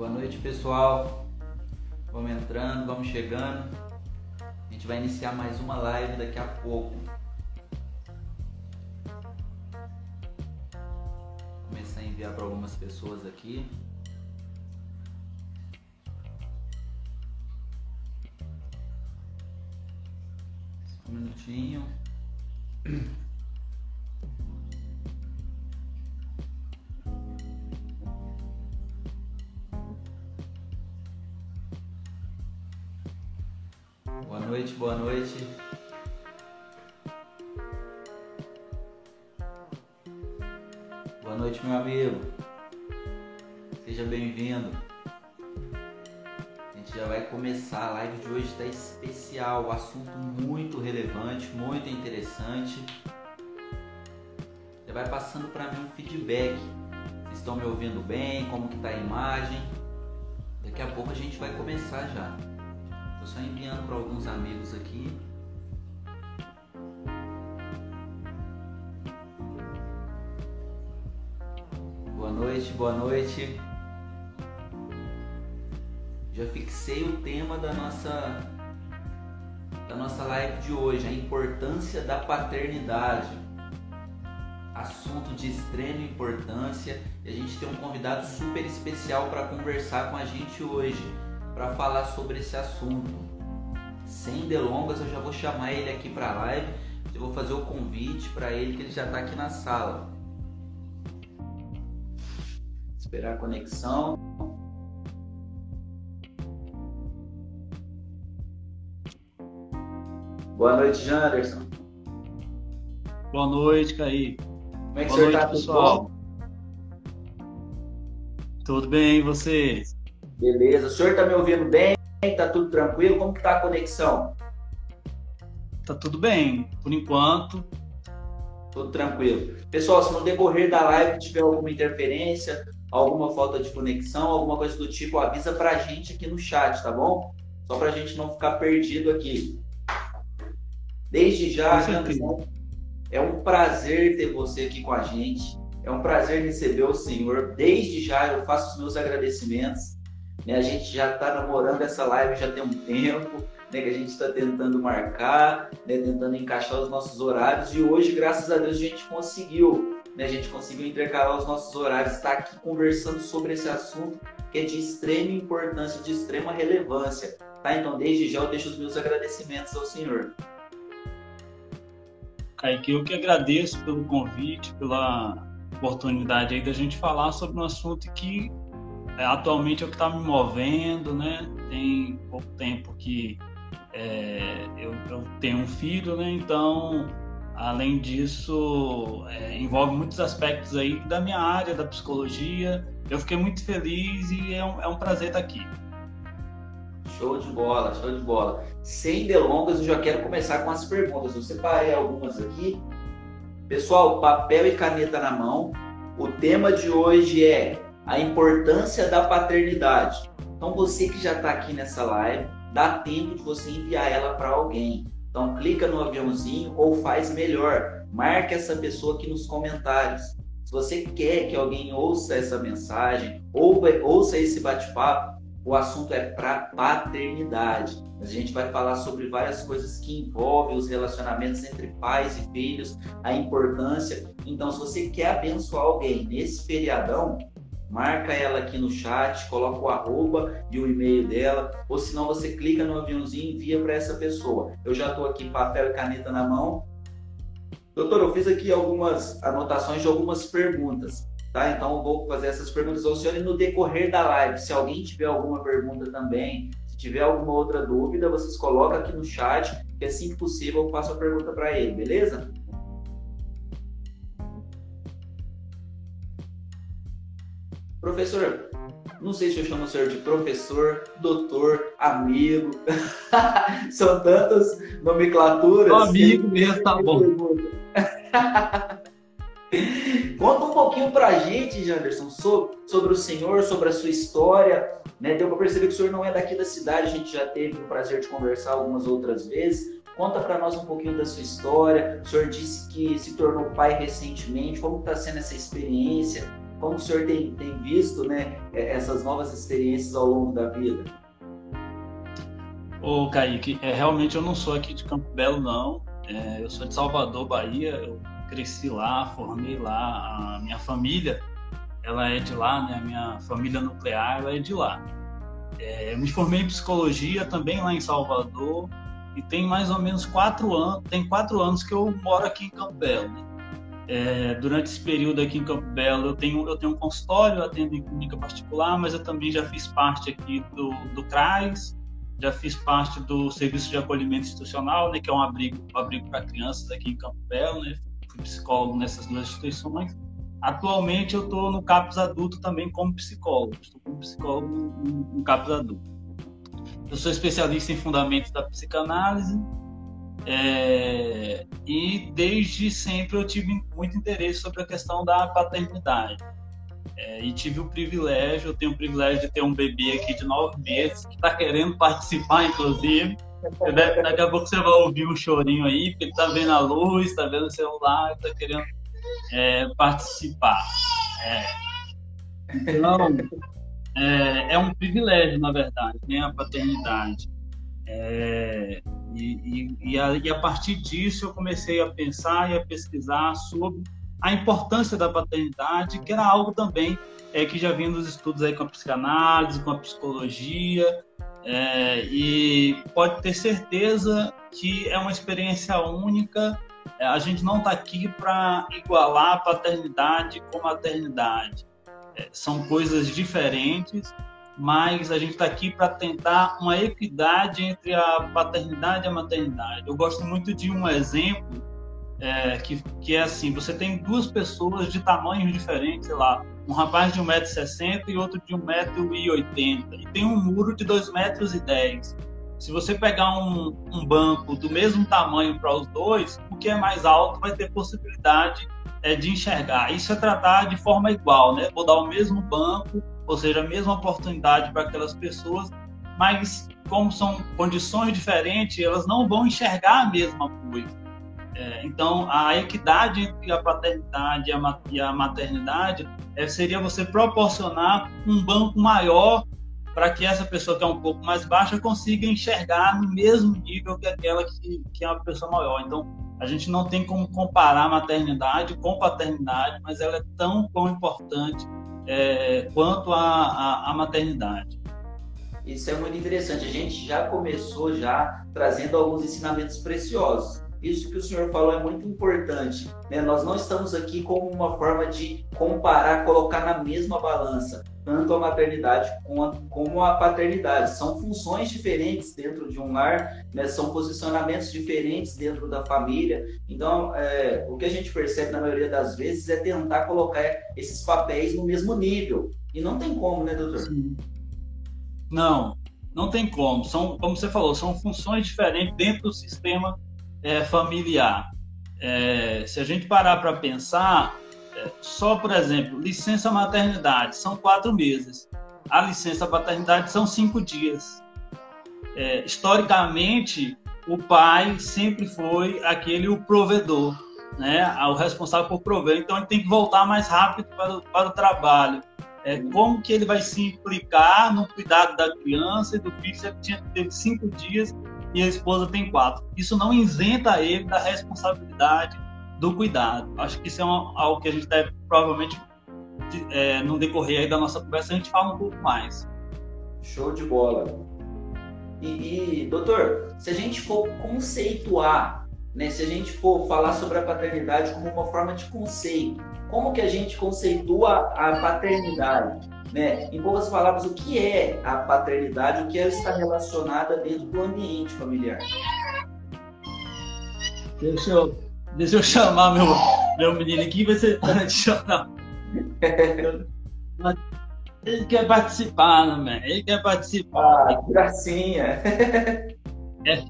Boa noite, pessoal. Vamos entrando, vamos chegando. A gente vai iniciar mais uma live daqui a pouco. Vou começar a enviar para algumas pessoas aqui. Um minutinho. Boa noite, boa noite. Meu amigo. Seja bem-vindo. A gente já vai começar. A live de hoje está especial. O assunto muito relevante, muito interessante. Você vai passando para mim um feedback. Vocês estão me ouvindo bem? Como que tá a imagem? Daqui a pouco a gente vai começar já. Tô só enviando para alguns amigos aqui. Boa noite, boa noite. Já fixei o tema da nossa da nossa live de hoje, a importância da paternidade. Assunto de extrema importância e a gente tem um convidado super especial para conversar com a gente hoje para falar sobre esse assunto. Sem delongas, eu já vou chamar ele aqui para a live. Eu vou fazer o convite para ele que ele já está aqui na sala. Esperar a conexão. Boa noite, Janderson. Boa noite, Caí. Como é que Boa o senhor noite, tá, pessoal. Tudo bem, e você? Beleza. O senhor tá me ouvindo bem? Tá tudo tranquilo? Como que tá a conexão? Tá tudo bem, por enquanto. Tudo tranquilo. Pessoal, se no decorrer da live tiver alguma interferência, alguma falta de conexão, alguma coisa do tipo, avisa pra gente aqui no chat, tá bom? Só pra gente não ficar perdido aqui. Desde já. Anderson, é um prazer ter você aqui com a gente. É um prazer receber o senhor. Desde já eu faço os meus agradecimentos. Né? A gente já está namorando essa live já tem um tempo, né? que a gente está tentando marcar, né? tentando encaixar os nossos horários. E hoje, graças a Deus, a gente conseguiu. né? A gente conseguiu intercalar os nossos horários, estar aqui conversando sobre esse assunto que é de extrema importância, de extrema relevância. Tá? Então, desde já eu deixo os meus agradecimentos ao senhor. Kaique, eu que agradeço pelo convite, pela oportunidade aí da gente falar sobre um assunto que é, atualmente é o que está me movendo, né? Tem pouco tempo que é, eu, eu tenho um filho, né? Então, além disso, é, envolve muitos aspectos aí da minha área, da psicologia. Eu fiquei muito feliz e é um, é um prazer estar aqui. Show de bola, show de bola. Sem delongas, eu já quero começar com as perguntas. Eu separei algumas aqui. Pessoal, papel e caneta na mão. O tema de hoje é a importância da paternidade. Então, você que já está aqui nessa live, dá tempo de você enviar ela para alguém. Então, clica no aviãozinho ou faz melhor, marque essa pessoa aqui nos comentários. Se você quer que alguém ouça essa mensagem, ou ouça esse bate-papo, o assunto é para paternidade. A gente vai falar sobre várias coisas que envolvem os relacionamentos entre pais e filhos, a importância. Então, se você quer abençoar alguém nesse feriadão, marca ela aqui no chat, coloca o arroba e o e-mail dela, ou senão você clica no aviãozinho e envia para essa pessoa. Eu já estou aqui papel e caneta na mão. Doutor, eu fiz aqui algumas anotações de algumas perguntas. Tá? Então eu vou fazer essas perguntas ao senhor e no decorrer da live, se alguém tiver alguma pergunta também, se tiver alguma outra dúvida, vocês colocam aqui no chat, que assim que possível eu faço a pergunta para ele, beleza? Professor, não sei se eu chamo o senhor de professor, doutor, amigo. São tantas nomenclaturas. Amigo mesmo, tá bom. Conta um pouquinho pra gente, Janderson, sobre, sobre o senhor, sobre a sua história. Né? Deu pra perceber que o senhor não é daqui da cidade, a gente já teve o prazer de conversar algumas outras vezes. Conta para nós um pouquinho da sua história. O senhor disse que se tornou pai recentemente. Como está sendo essa experiência? Como o senhor tem, tem visto né, é, essas novas experiências ao longo da vida? Ô, Kaique, é, realmente eu não sou aqui de Campo Belo, não. É, eu sou de Salvador, Bahia. Eu cresci lá, formei lá. A minha família, ela é de lá, né? A minha família nuclear, ela é de lá. É, eu me formei em psicologia também lá em Salvador e tem mais ou menos quatro anos, tem quatro anos que eu moro aqui em Campo Belo. Né? É, durante esse período aqui em Campo Belo, eu tenho, eu tenho um consultório, atendo em clínica particular, mas eu também já fiz parte aqui do, do CRAS, já fiz parte do Serviço de Acolhimento Institucional, né, que é um abrigo, um abrigo para crianças aqui em Campo Belo, né, fui psicólogo nessas duas instituições. Atualmente eu estou no CAPS Adulto também como psicólogo, estou como psicólogo no, no CAPS Adulto. Eu sou especialista em fundamentos da psicanálise, é, e desde sempre eu tive muito interesse sobre a questão da paternidade. É, e tive o privilégio, eu tenho o privilégio de ter um bebê aqui de nove meses, que está querendo participar, inclusive. Daqui a pouco você vai ouvir um chorinho aí, porque ele está vendo a luz, está vendo o celular, está querendo é, participar. É. Então, é, é, um privilégio, na verdade, né, a paternidade. É, e, e, e, a, e, a, partir disso eu comecei a pensar e a pesquisar sobre a importância da paternidade, que era algo também é, que já vinha nos estudos aí com a psicanálise, com a psicologia, é, e pode ter certeza que é uma experiência única. É, a gente não está aqui para igualar paternidade com maternidade. É, são coisas diferentes mas a gente está aqui para tentar uma equidade entre a paternidade e a maternidade. Eu gosto muito de um exemplo é, que, que é assim: você tem duas pessoas de tamanhos diferentes, sei lá, um rapaz de 1,60m e outro de 1,80m, e tem um muro de 2,10m. Se você pegar um, um banco do mesmo tamanho para os dois, o que é mais alto vai ter possibilidade é, de enxergar. Isso é tratar de forma igual, né? Vou dar o mesmo banco ou seja, a mesma oportunidade para aquelas pessoas, mas como são condições diferentes, elas não vão enxergar a mesma coisa. É, então, a equidade entre a paternidade e a maternidade é, seria você proporcionar um banco maior para que essa pessoa que é um pouco mais baixa consiga enxergar no mesmo nível que aquela que, que é uma pessoa maior. Então, a gente não tem como comparar maternidade com paternidade, mas ela é tão, tão importante é, quanto à maternidade. Isso é muito interessante. A gente já começou já trazendo alguns ensinamentos preciosos. Isso que o senhor falou é muito importante. Né? Nós não estamos aqui como uma forma de comparar, colocar na mesma balança tanto a maternidade como a paternidade. São funções diferentes dentro de um lar, né? são posicionamentos diferentes dentro da família. Então, é, o que a gente percebe na maioria das vezes é tentar colocar esses papéis no mesmo nível. E não tem como, né, doutor? Sim. Não, não tem como. São, como você falou, são funções diferentes dentro do sistema é, familiar. É, se a gente parar para pensar, é, só, por exemplo, licença maternidade são quatro meses. A licença paternidade são cinco dias. É, historicamente, o pai sempre foi aquele o provedor, né? O responsável por prover. Então, ele tem que voltar mais rápido para o, para o trabalho. É, como que ele vai se implicar no cuidado da criança e do filho se ele tinha, teve cinco dias e a esposa tem quatro? Isso não isenta ele da responsabilidade do cuidado. Acho que isso é uma, algo que a gente deve provavelmente é, no decorrer da nossa conversa a gente fala um pouco mais. Show de bola. E, e, doutor, se a gente for conceituar, né, se a gente for falar sobre a paternidade como uma forma de conceito, como que a gente conceitua a paternidade? Né? Em poucas palavras, o que é a paternidade, o que ela está relacionada dentro do ambiente familiar? Deixa eu Deixa eu chamar meu, meu menino aqui, vai ser. Ele quer participar, né, Ele quer participar. Ah, gracinha. É,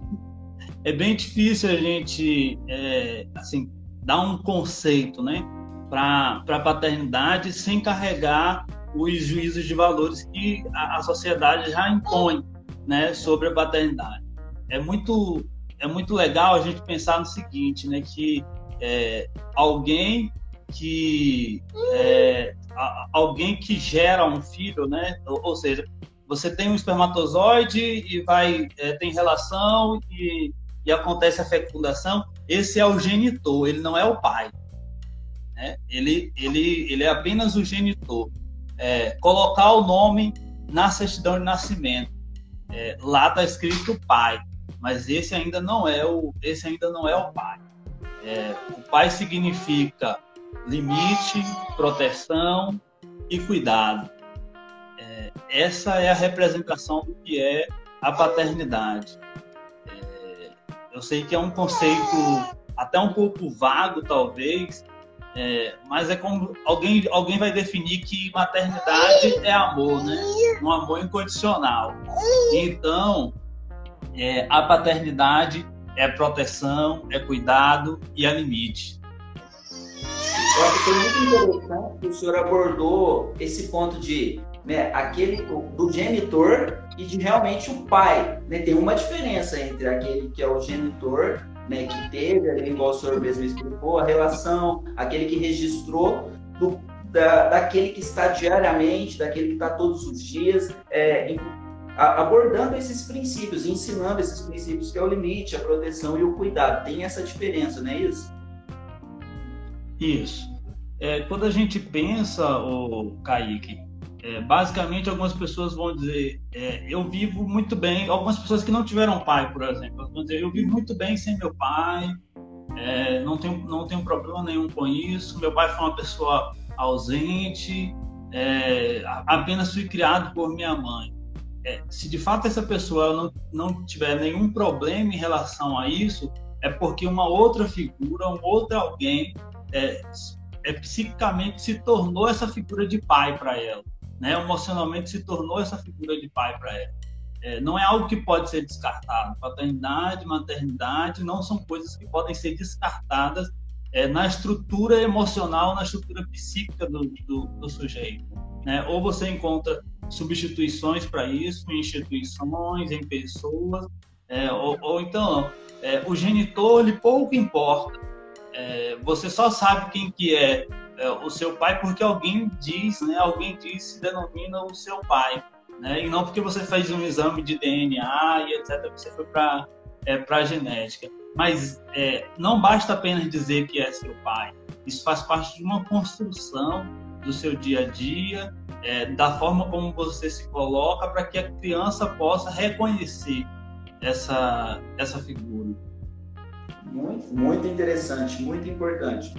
é bem difícil a gente, é, assim, dar um conceito, né? Para a paternidade sem carregar os juízos de valores que a, a sociedade já impõe, né? Sobre a paternidade. É muito é muito legal a gente pensar no seguinte, né, que é, alguém que é, alguém que gera um filho, né? Ou, ou, seja, você tem um espermatozoide e vai é, tem relação e, e acontece a fecundação. Esse é o genitor, ele não é o pai. Né? Ele, ele, ele é apenas o genitor. É, colocar o nome na certidão de nascimento. É, lá está escrito pai, mas esse ainda não é o, esse ainda não é o pai. É, o pai significa limite, proteção e cuidado. É, essa é a representação do que é a paternidade. É, eu sei que é um conceito até um pouco vago, talvez, é, mas é como alguém, alguém vai definir que maternidade é amor, né? Um amor incondicional. Então, é, a paternidade é proteção, é cuidado e é limite. Eu acho que foi muito interessante que o senhor abordou esse ponto de né, aquele do genitor e de realmente o pai. Né? Tem uma diferença entre aquele que é o genitor né, que teve, ali, igual o senhor mesmo explicou, a relação, aquele que registrou, do, da, daquele que está diariamente, daquele que está todos os dias, é, em, a, abordando esses princípios, ensinando esses princípios, que é o limite, a proteção e o cuidado. Tem essa diferença, não é isso? Isso. É, quando a gente pensa, o Kaique, é, basicamente, algumas pessoas vão dizer: é, eu vivo muito bem. Algumas pessoas que não tiveram pai, por exemplo, vão dizer: eu vivo muito bem sem meu pai, é, não, tenho, não tenho problema nenhum com isso. Meu pai foi uma pessoa ausente, é, apenas fui criado por minha mãe. É, se de fato essa pessoa não, não tiver nenhum problema em relação a isso, é porque uma outra figura, um outro alguém, é, é, psiquicamente se tornou essa figura de pai para ela né, emocionalmente se tornou essa figura de pai para ela. É, não é algo que pode ser descartado. Paternidade, maternidade não são coisas que podem ser descartadas é, na estrutura emocional, na estrutura psíquica do, do, do sujeito. Né? Ou você encontra substituições para isso em instituições, em pessoas, é, ou, ou, então é, o genitor lhe pouco importa. É, você só sabe quem que é é, o seu pai porque alguém diz, né? Alguém diz se denomina o seu pai, né? E não porque você fez um exame de DNA e etc. Você foi para é, para genética. Mas é, não basta apenas dizer que é seu pai. Isso faz parte de uma construção do seu dia a dia, é, da forma como você se coloca, para que a criança possa reconhecer essa essa figura. Muito, muito interessante, muito importante.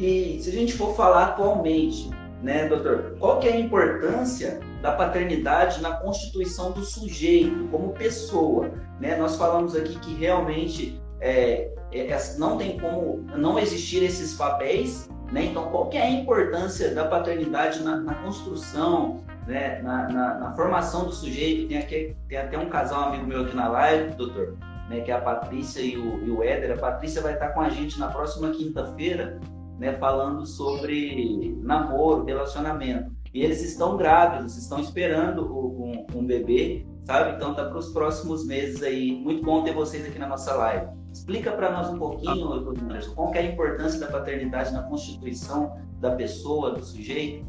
E se a gente for falar atualmente, né, doutor, qual que é a importância da paternidade na constituição do sujeito como pessoa? Né? Nós falamos aqui que realmente é, é, é, não tem como não existir esses papéis, né? Então, qual que é a importância da paternidade na, na construção, né? Na, na, na, formação do sujeito? Tem, aqui, tem até um casal amigo meu aqui na live, doutor, né? Que é a Patrícia e o, e o Éder. A Patrícia vai estar com a gente na próxima quinta-feira né, falando sobre namoro, relacionamento. E eles estão grávidos, estão esperando um, um bebê, sabe? Então tá para os próximos meses aí. Muito bom ter vocês aqui na nossa live. Explica para nós um pouquinho, Anderson, qual é a importância da paternidade na constituição da pessoa, do sujeito?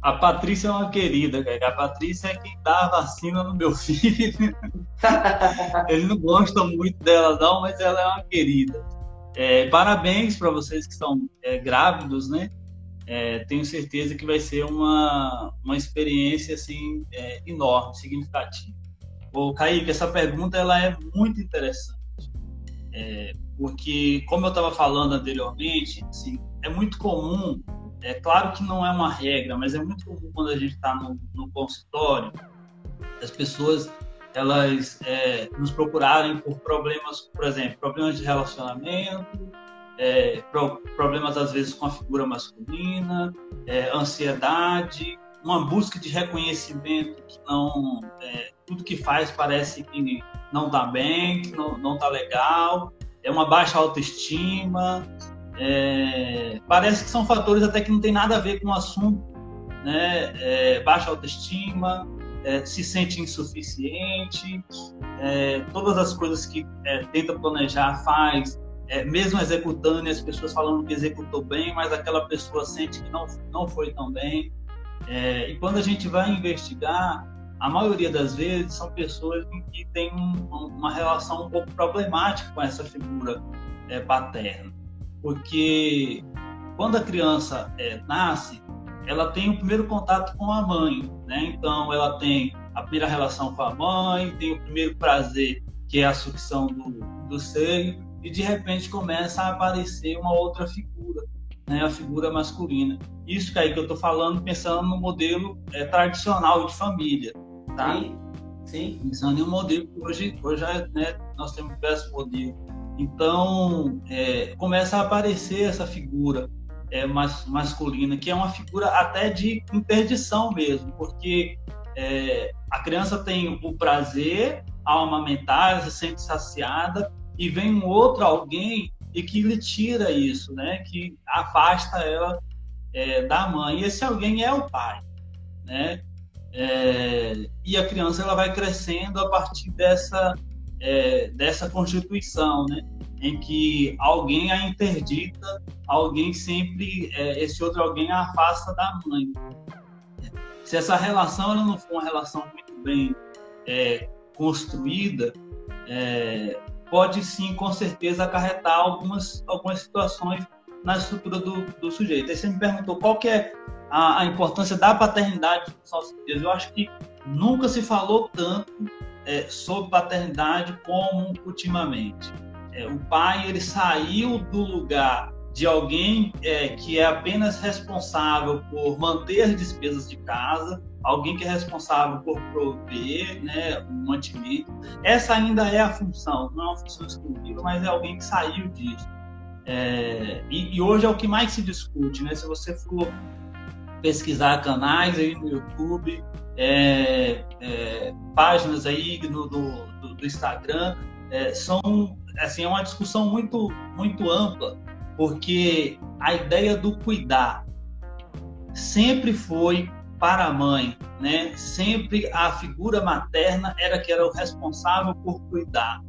A Patrícia é uma querida, cara. A Patrícia é quem dá a vacina no meu filho. Ele não gosta muito dela, não, mas ela é uma querida. É, parabéns para vocês que estão é, grávidos, né? É, tenho certeza que vai ser uma, uma experiência assim é, enorme, significativa. O Kaique, essa pergunta ela é muito interessante, é, porque como eu estava falando anteriormente, assim, é muito comum, é claro que não é uma regra, mas é muito comum quando a gente está no, no consultório, as pessoas elas é, nos procurarem por problemas, por exemplo, problemas de relacionamento, é, pro, problemas às vezes com a figura masculina, é, ansiedade, uma busca de reconhecimento que não é, tudo que faz parece que não está bem, que não está legal, é uma baixa autoestima, é, parece que são fatores até que não tem nada a ver com o assunto, né? É, baixa autoestima, é, se sente insuficiente, é, todas as coisas que é, tenta planejar faz é, mesmo executando, e as pessoas falando que executou bem, mas aquela pessoa sente que não, não foi tão bem. É, e quando a gente vai investigar, a maioria das vezes são pessoas que têm um, uma relação um pouco problemática com essa figura é, paterna. Porque quando a criança nasce, ela tem o primeiro contato com a mãe, né? Então ela tem a primeira relação com a mãe, tem o primeiro prazer que é a sucção do, do seio e de repente começa a aparecer uma outra figura, né? A figura masculina. Isso que aí que eu estou falando pensando no modelo é, tradicional de família, tá? Sim. Sim. Pensando em um modelo que hoje, hoje né, nós temos diversos modelos. Então, é, começa a aparecer essa figura é, mas, masculina, que é uma figura até de interdição mesmo, porque é, a criança tem o prazer ao amamentar, se sente saciada, e vem um outro alguém e que lhe tira isso, né? que afasta ela é, da mãe. E esse alguém é o pai. Né? É, e a criança ela vai crescendo a partir dessa, é, dessa constituição. Né? Em que alguém a interdita, alguém sempre, é, esse outro alguém a afasta da mãe. Se essa relação ela não for uma relação muito bem é, construída, é, pode sim, com certeza, acarretar algumas, algumas situações na estrutura do, do sujeito. Aí você me perguntou qual que é a, a importância da paternidade nos nossos dias. Eu acho que nunca se falou tanto é, sobre paternidade como ultimamente. É, o pai ele saiu do lugar de alguém é, que é apenas responsável por manter as despesas de casa, alguém que é responsável por prover né, o mantimento. Essa ainda é a função, não é uma função exclusiva, mas é alguém que saiu disso. É, e, e, hoje é o que mais se discute, né? Se você for pesquisar canais aí no YouTube, é, é, páginas aí no, do, do, Instagram, é, são assim, é uma discussão muito, muito ampla, porque a ideia do cuidar sempre foi para a mãe, né? Sempre a figura materna era que era o responsável por cuidar.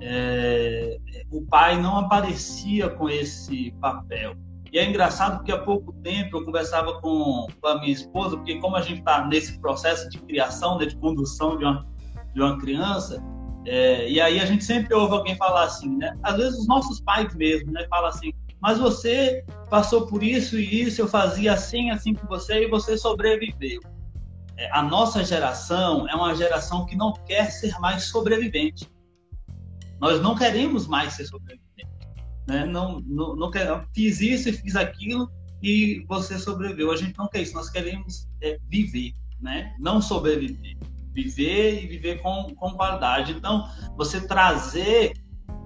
É, o pai não aparecia com esse papel. E é engraçado porque há pouco tempo eu conversava com, com a minha esposa, porque como a gente está nesse processo de criação, de condução de uma, de uma criança, é, e aí a gente sempre ouve alguém falar assim, né? Às vezes os nossos pais mesmo, né? Falam assim, mas você passou por isso e isso, eu fazia assim, assim com você e você sobreviveu. É, a nossa geração é uma geração que não quer ser mais sobrevivente. Nós não queremos mais ser sobrevivente. Né? Não, não, não fiz isso e fiz aquilo e você sobreviveu. A gente não quer isso, nós queremos é, viver, né? não sobreviver viver e viver com, com qualidade. Então, você trazer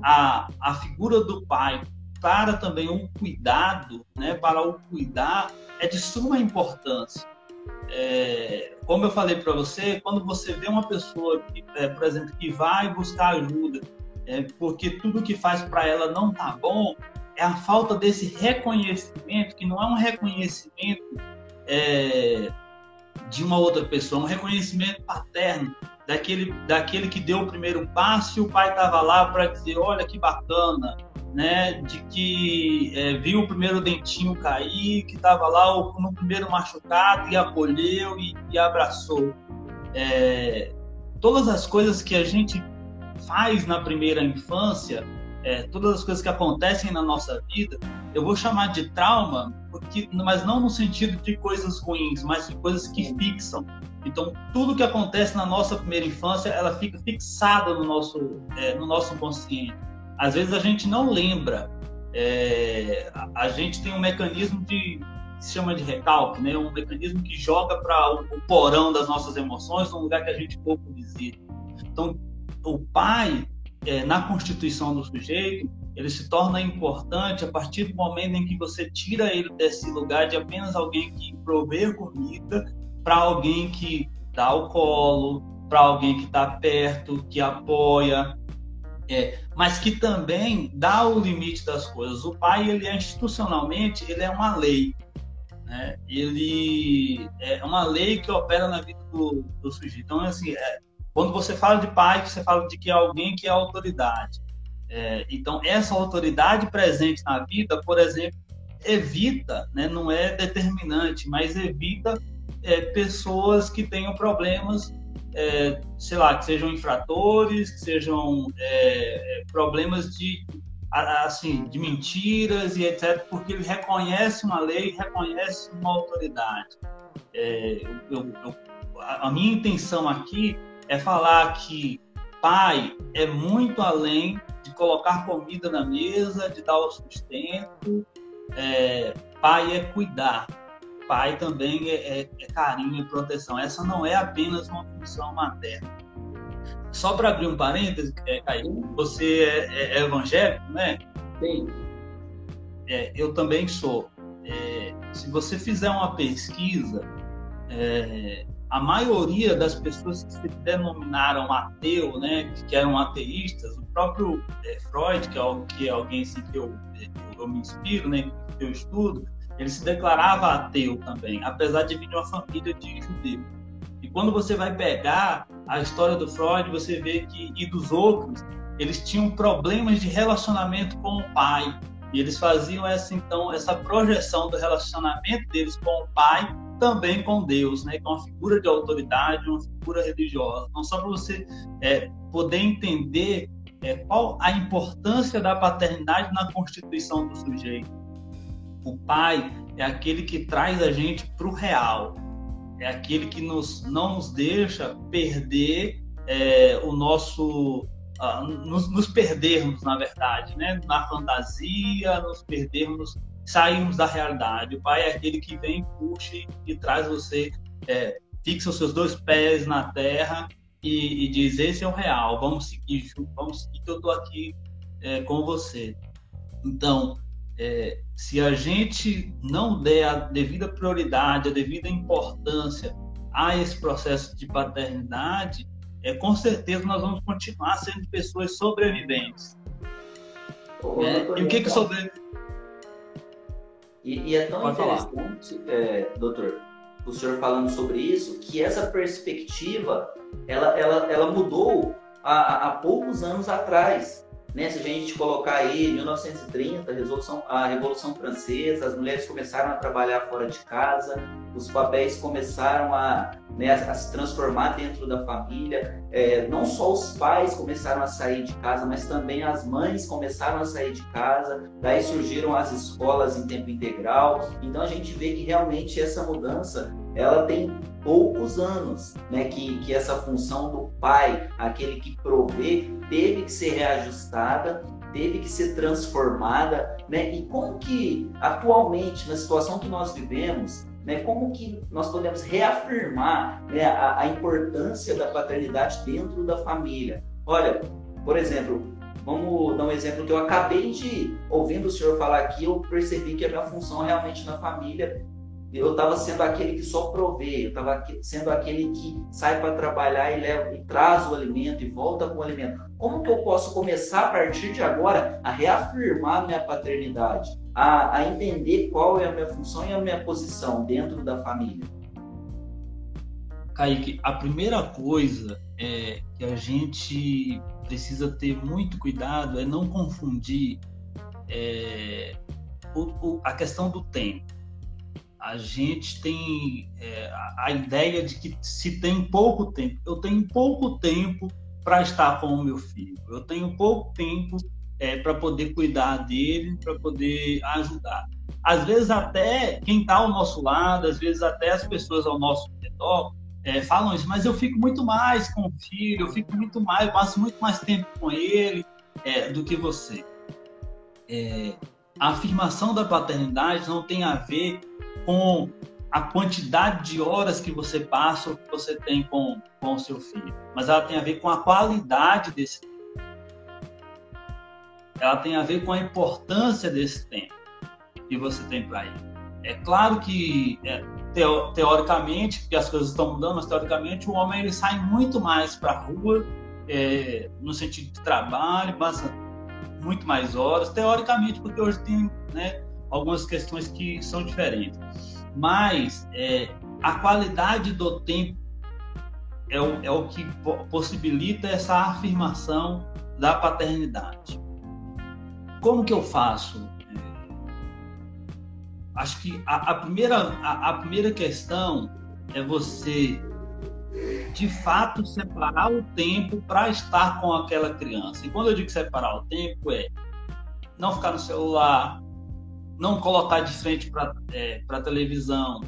a, a figura do pai para também um cuidado, né, para o cuidar, é de suma importância. É, como eu falei para você, quando você vê uma pessoa, que, é, por exemplo, que vai buscar ajuda, é, porque tudo que faz para ela não tá bom, é a falta desse reconhecimento, que não é um reconhecimento é, de uma outra pessoa, um reconhecimento paterno daquele, daquele que deu o primeiro passo e o pai estava lá para dizer, olha que bacana, né? De que é, viu o primeiro dentinho cair, que estava lá no primeiro machucado e acolheu e, e abraçou. É, todas as coisas que a gente faz na primeira infância é, todas as coisas que acontecem na nossa vida, eu vou chamar de trauma, porque, mas não no sentido de coisas ruins, mas de coisas que fixam. Então, tudo que acontece na nossa primeira infância, ela fica fixada no nosso, é, no nosso consciente. Às vezes a gente não lembra. É, a, a, gente tem um mecanismo de que se chama de recalque, né? Um mecanismo que joga para o, o porão das nossas emoções, num lugar que a gente pouco visita. Então, o pai é, na constituição do sujeito, ele se torna importante a partir do momento em que você tira ele desse lugar de apenas alguém que provê comida para alguém que dá o colo, para alguém que está perto, que apoia, é, mas que também dá o limite das coisas. O pai, ele é institucionalmente, ele é uma lei. Né? Ele é uma lei que opera na vida do, do sujeito. Então, assim, é, quando você fala de pai, você fala de que é alguém que é autoridade. É, então, essa autoridade presente na vida, por exemplo, evita, né, não é determinante, mas evita é, pessoas que tenham problemas, é, sei lá, que sejam infratores, que sejam é, problemas de assim de mentiras e etc, porque ele reconhece uma lei, reconhece uma autoridade. É, eu, eu, a minha intenção aqui é falar que pai é muito além de colocar comida na mesa, de dar o sustento. É, pai é cuidar. Pai também é, é, é carinho e proteção. Essa não é apenas uma função materna. Só para abrir um parêntese, é, Caio, você é, é, é, evangélico, né? Sim. É, eu também sou. Se você fizer uma pesquisa, a maioria das pessoas que se denominaram ateu, né, que eram ateístas, o próprio é, Freud, que é, que é alguém assim, que eu, eu me inspiro, né, que eu estudo, ele se declarava ateu também, apesar de vir de uma família de judeus. E quando você vai pegar a história do Freud, você vê que e dos outros, eles tinham problemas de relacionamento com o pai. E eles faziam essa então essa projeção do relacionamento deles com o pai também com Deus, né? Com uma figura de autoridade, uma figura religiosa. Então só para você é, poder entender é, qual a importância da paternidade na constituição do sujeito. O pai é aquele que traz a gente para o real, é aquele que nos, não nos deixa perder é, o nosso. Uh, nos, nos, perdermos, na verdade, né? na fantasia, nos perdermos, sairmos da realidade. O pai é aquele que vem, puxa e, traz você, é, fixa os seus dois pés na terra e, e, diz: Esse é o real, vamos seguir, vamos seguir que eu estou aqui é, com você. Então, é, se a gente não der a devida prioridade, a devida importância a esse processo de paternidade, é, com certeza nós vamos continuar sendo pessoas sobreviventes. Ô, é, e o que, que sobrevive? E, e, é tão Pode interessante, é, doutor, o senhor falando sobre isso, que essa perspectiva ela, ela, ela mudou há, há poucos anos atrás. Né? Se a gente colocar aí 1930, a Revolução, a Revolução Francesa, as mulheres começaram a trabalhar fora de casa, os papéis começaram a, né, a se transformar dentro da família. É, não só os pais começaram a sair de casa, mas também as mães começaram a sair de casa. Daí surgiram as escolas em tempo integral. Então a gente vê que realmente essa mudança ela tem poucos anos, né, que, que essa função do pai, aquele que provê, teve que ser reajustada, teve que ser transformada, né? E como que atualmente na situação que nós vivemos, né, como que nós podemos reafirmar né, a, a importância da paternidade dentro da família? Olha, por exemplo, Vamos dar um exemplo que eu acabei de ouvindo o senhor falar aqui, eu percebi que a minha função realmente na família eu estava sendo aquele que só provê, eu estava sendo aquele que sai para trabalhar e, leva, e traz o alimento e volta com o alimento. Como que eu posso começar a partir de agora a reafirmar minha paternidade, a, a entender qual é a minha função e a minha posição dentro da família? Kaique, a primeira coisa é que a gente precisa ter muito cuidado é não confundir é, o, o, a questão do tempo a gente tem é, a ideia de que se tem pouco tempo, eu tenho pouco tempo para estar com o meu filho, eu tenho pouco tempo é, para poder cuidar dele, para poder ajudar. Às vezes até quem está ao nosso lado, às vezes até as pessoas ao nosso redor é, falam isso, mas eu fico muito mais com o filho, eu fico muito mais, eu passo muito mais tempo com ele é, do que você. É, a afirmação da paternidade não tem a ver com a quantidade de horas que você passa ou que você tem com, com o seu filho, mas ela tem a ver com a qualidade desse tempo. Ela tem a ver com a importância desse tempo que você tem para ele. É claro que, é, teo, teoricamente, porque as coisas estão mudando, mas teoricamente o homem ele sai muito mais para a rua, é, no sentido de trabalho, passa muito mais horas, teoricamente, porque hoje tem né, algumas questões que são diferentes. Mas é, a qualidade do tempo é o, é o que possibilita essa afirmação da paternidade. como que eu faço? Acho que a, a primeira, a, a primeira questão é você de fato separar o tempo para estar com aquela criança. E quando eu digo separar o tempo é não ficar no celular, não colocar de frente para é, a televisão,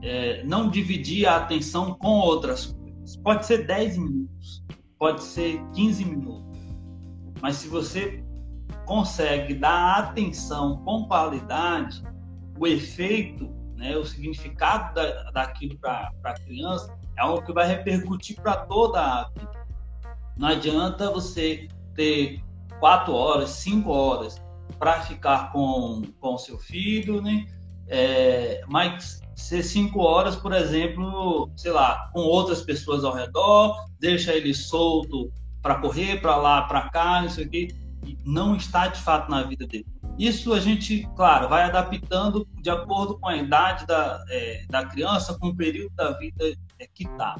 é, não dividir a atenção com outras coisas. Pode ser 10 minutos, pode ser 15 minutos, mas se você consegue dar atenção com qualidade, o efeito, né, o significado da, daquilo para a criança é algo que vai repercutir para toda a vida. Não adianta você ter quatro horas, cinco horas para ficar com o seu filho, né? É, mas ser cinco horas, por exemplo, sei lá, com outras pessoas ao redor, deixa ele solto para correr para lá, para cá, não sei o quê, não está de fato na vida dele. Isso a gente, claro, vai adaptando de acordo com a idade da, é, da criança, com o período da vida é, que está.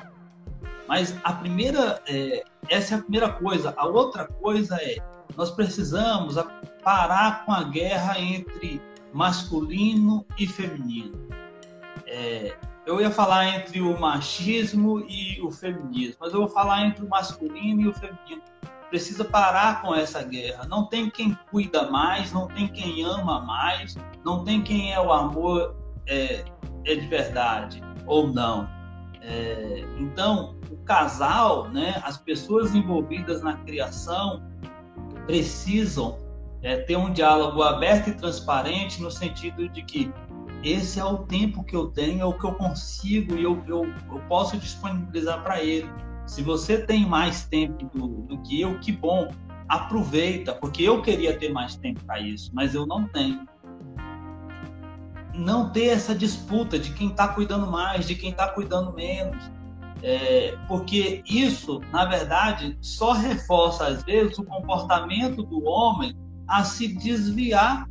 Mas a primeira, é, essa é a primeira coisa. A outra coisa é, nós precisamos parar com a guerra entre masculino e feminino. É, eu ia falar entre o machismo e o feminismo, mas eu vou falar entre o masculino e o feminino precisa parar com essa guerra. Não tem quem cuida mais, não tem quem ama mais, não tem quem é o amor é, é de verdade ou não. É, então, o casal, né, as pessoas envolvidas na criação precisam é, ter um diálogo aberto e transparente no sentido de que esse é o tempo que eu tenho, é o que eu consigo e eu, eu, eu posso disponibilizar para ele. Se você tem mais tempo do, do que eu, que bom, aproveita, porque eu queria ter mais tempo para isso, mas eu não tenho. Não ter essa disputa de quem está cuidando mais, de quem está cuidando menos. É, porque isso, na verdade, só reforça, às vezes, o comportamento do homem a se desviar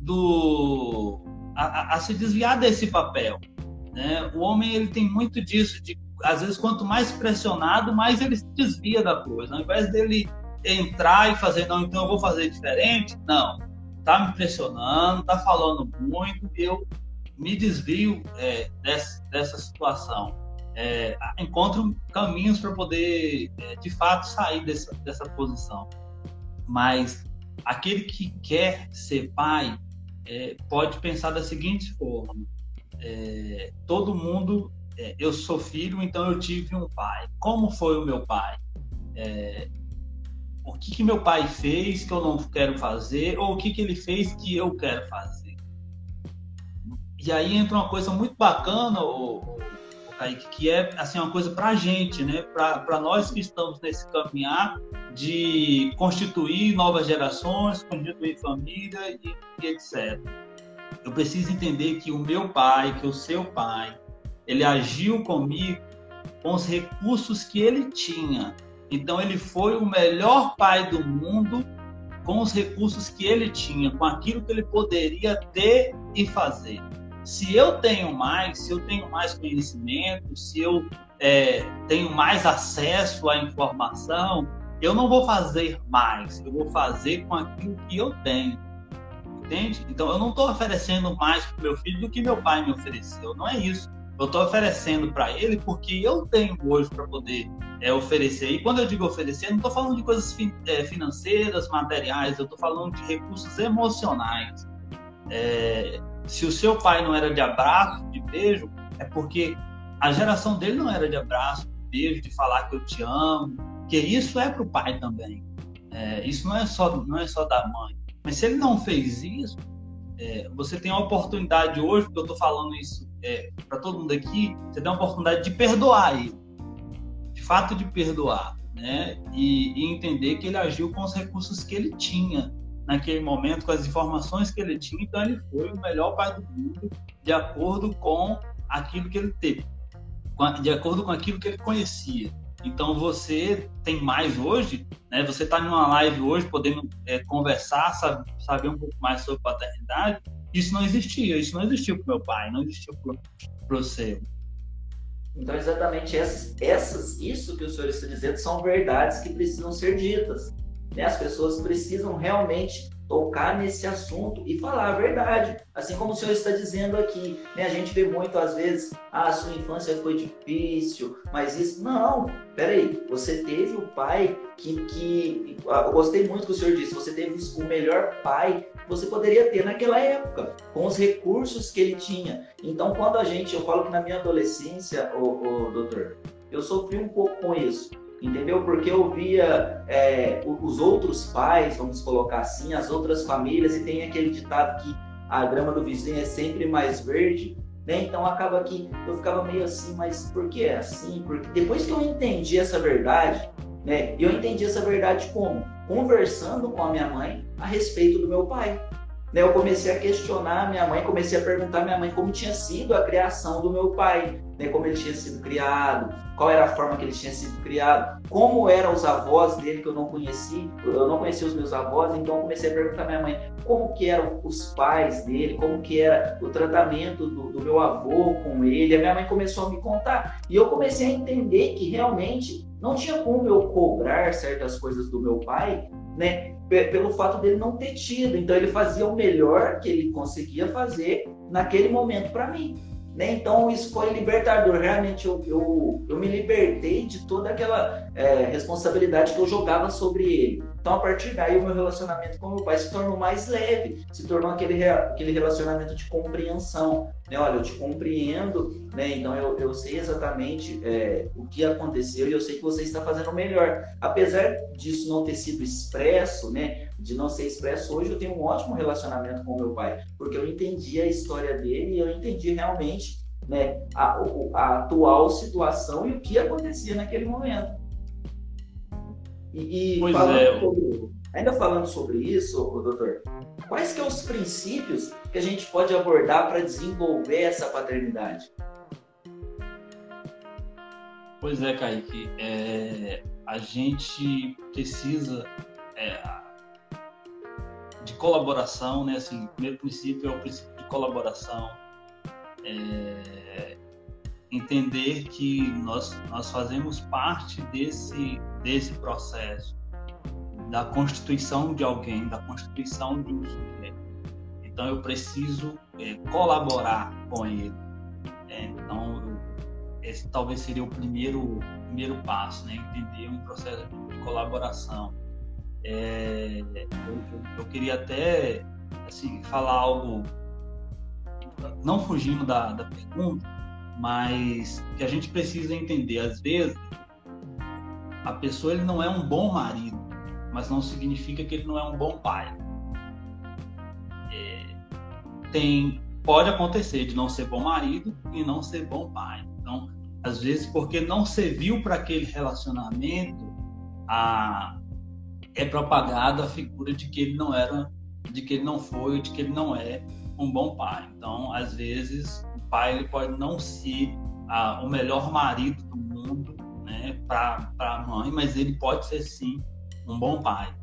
do. a, a se desviar desse papel. Né? O homem ele tem muito disso, de às vezes, quanto mais pressionado, mais ele se desvia da coisa. Ao invés dele entrar e fazer, não, então eu vou fazer diferente, não. Tá me pressionando, tá falando muito, eu me desvio é, dessa, dessa situação. É, caminhos para poder, é, de fato, sair dessa, dessa posição. Mas aquele que quer ser pai é, pode pensar da seguinte forma: é, todo mundo é, eu sou filho, então eu tive um pai. Como foi o meu pai? É, o que, que meu pai fez que eu não quero fazer, ou o que, que ele fez que eu quero fazer? E aí entra uma coisa muito bacana, o Kaique, que é assim, uma coisa para a gente, né? para nós que estamos nesse caminhar de constituir novas gerações, constituir família e, e etc. Eu preciso entender que o meu pai, que o seu pai, ele agiu comigo com os recursos que ele tinha. Então ele foi o melhor pai do mundo com os recursos que ele tinha, com aquilo que ele poderia ter e fazer. Se eu tenho mais, se eu tenho mais conhecimento, se eu é, tenho mais acesso à informação, eu não vou fazer mais, eu vou fazer com aquilo que eu tenho. Entende? Então eu não estou oferecendo mais para meu filho do que meu pai me ofereceu. Não é isso. Eu estou oferecendo para ele porque eu tenho hoje para poder é, oferecer. E quando eu digo oferecer, não estou falando de coisas fi, é, financeiras, materiais, eu estou falando de recursos emocionais. É, se o seu pai não era de abraço, de beijo, é porque a geração dele não era de abraço, de beijo, de falar que eu te amo, que isso é para o pai também. É, isso não é só não é só da mãe. Mas se ele não fez isso, é, você tem a oportunidade hoje, porque eu estou falando isso é, para todo mundo aqui, você tem a oportunidade de perdoar ele, de fato de perdoar, né? E, e, entender que ele agiu com os recursos que ele tinha naquele momento, com as informações que ele tinha, então ele foi o melhor pai do mundo de acordo com aquilo que ele teve, de acordo com aquilo que ele conhecia. Então você tem mais hoje, né? Você está numa live hoje, podendo é, conversar, sabe, saber um pouco mais sobre paternidade. Isso não existia, isso não existiu para meu pai, não existiu para você. Então exatamente essas, essas, isso que o senhor está dizendo são verdades que precisam ser ditas. Né? As pessoas precisam realmente tocar nesse assunto e falar a verdade. Assim como o senhor está dizendo aqui, né? A gente vê muito às vezes, ah, sua infância foi difícil, mas isso não. Peraí, você teve o pai que, que eu gostei muito que o senhor disse, você teve o melhor pai que você poderia ter naquela época, com os recursos que ele tinha. Então, quando a gente, eu falo que na minha adolescência, o doutor, eu sofri um pouco com isso entendeu? Porque eu via é, os outros pais, vamos colocar assim, as outras famílias, e tem aquele ditado que a grama do vizinho é sempre mais verde, né? Então acaba que eu ficava meio assim, mas por que é assim? Porque depois que eu entendi essa verdade, né? Eu entendi essa verdade como? Conversando com a minha mãe a respeito do meu pai. Eu comecei a questionar minha mãe, comecei a perguntar minha mãe como tinha sido a criação do meu pai, né? como ele tinha sido criado, qual era a forma que ele tinha sido criado, como eram os avós dele que eu não conheci, eu não conhecia os meus avós, então eu comecei a perguntar minha mãe como que eram os pais dele, como que era o tratamento do, do meu avô com ele. A minha mãe começou a me contar e eu comecei a entender que realmente não tinha como eu cobrar certas coisas do meu pai, né? Pelo fato dele não ter tido. Então ele fazia o melhor que ele conseguia fazer naquele momento para mim. Né? Então isso foi libertador. Realmente eu, eu, eu me libertei de toda aquela é, responsabilidade que eu jogava sobre ele. Então a partir daí o meu relacionamento com meu pai se tornou mais leve, se tornou aquele, aquele relacionamento de compreensão. Né? Olha, eu te compreendo, né? então eu, eu sei exatamente é, o que aconteceu e eu sei que você está fazendo melhor. Apesar disso não ter sido expresso, né? de não ser expresso, hoje eu tenho um ótimo relacionamento com meu pai, porque eu entendi a história dele e eu entendi realmente né, a, a atual situação e o que acontecia naquele momento. E, e falando é. sobre, ainda falando sobre isso, doutor, quais que são os princípios que a gente pode abordar para desenvolver essa paternidade? Pois é, Kaique, é, a gente precisa é, de colaboração, né? Assim, o primeiro princípio é o princípio de colaboração. É, entender que nós, nós fazemos parte desse, desse processo, da constituição de alguém, da constituição de um sujeito. Então, eu preciso é, colaborar com ele. É, então, eu, esse talvez seria o primeiro, primeiro passo, né? entender um processo de colaboração é, eu, eu, queria até assim, falar algo, não fugindo da, da pergunta, mas que a gente precisa entender. Às vezes, a pessoa ele não é um bom marido, mas não significa que ele não é um bom pai. É, tem, pode acontecer de não ser bom marido e não ser bom pai. Então, às vezes, porque não serviu para aquele relacionamento a é propagada a figura de que ele não era, de que ele não foi, de que ele não é um bom pai. Então, às vezes, o pai ele pode não ser ah, o melhor marido do mundo, né, para a mãe, mas ele pode ser sim um bom pai.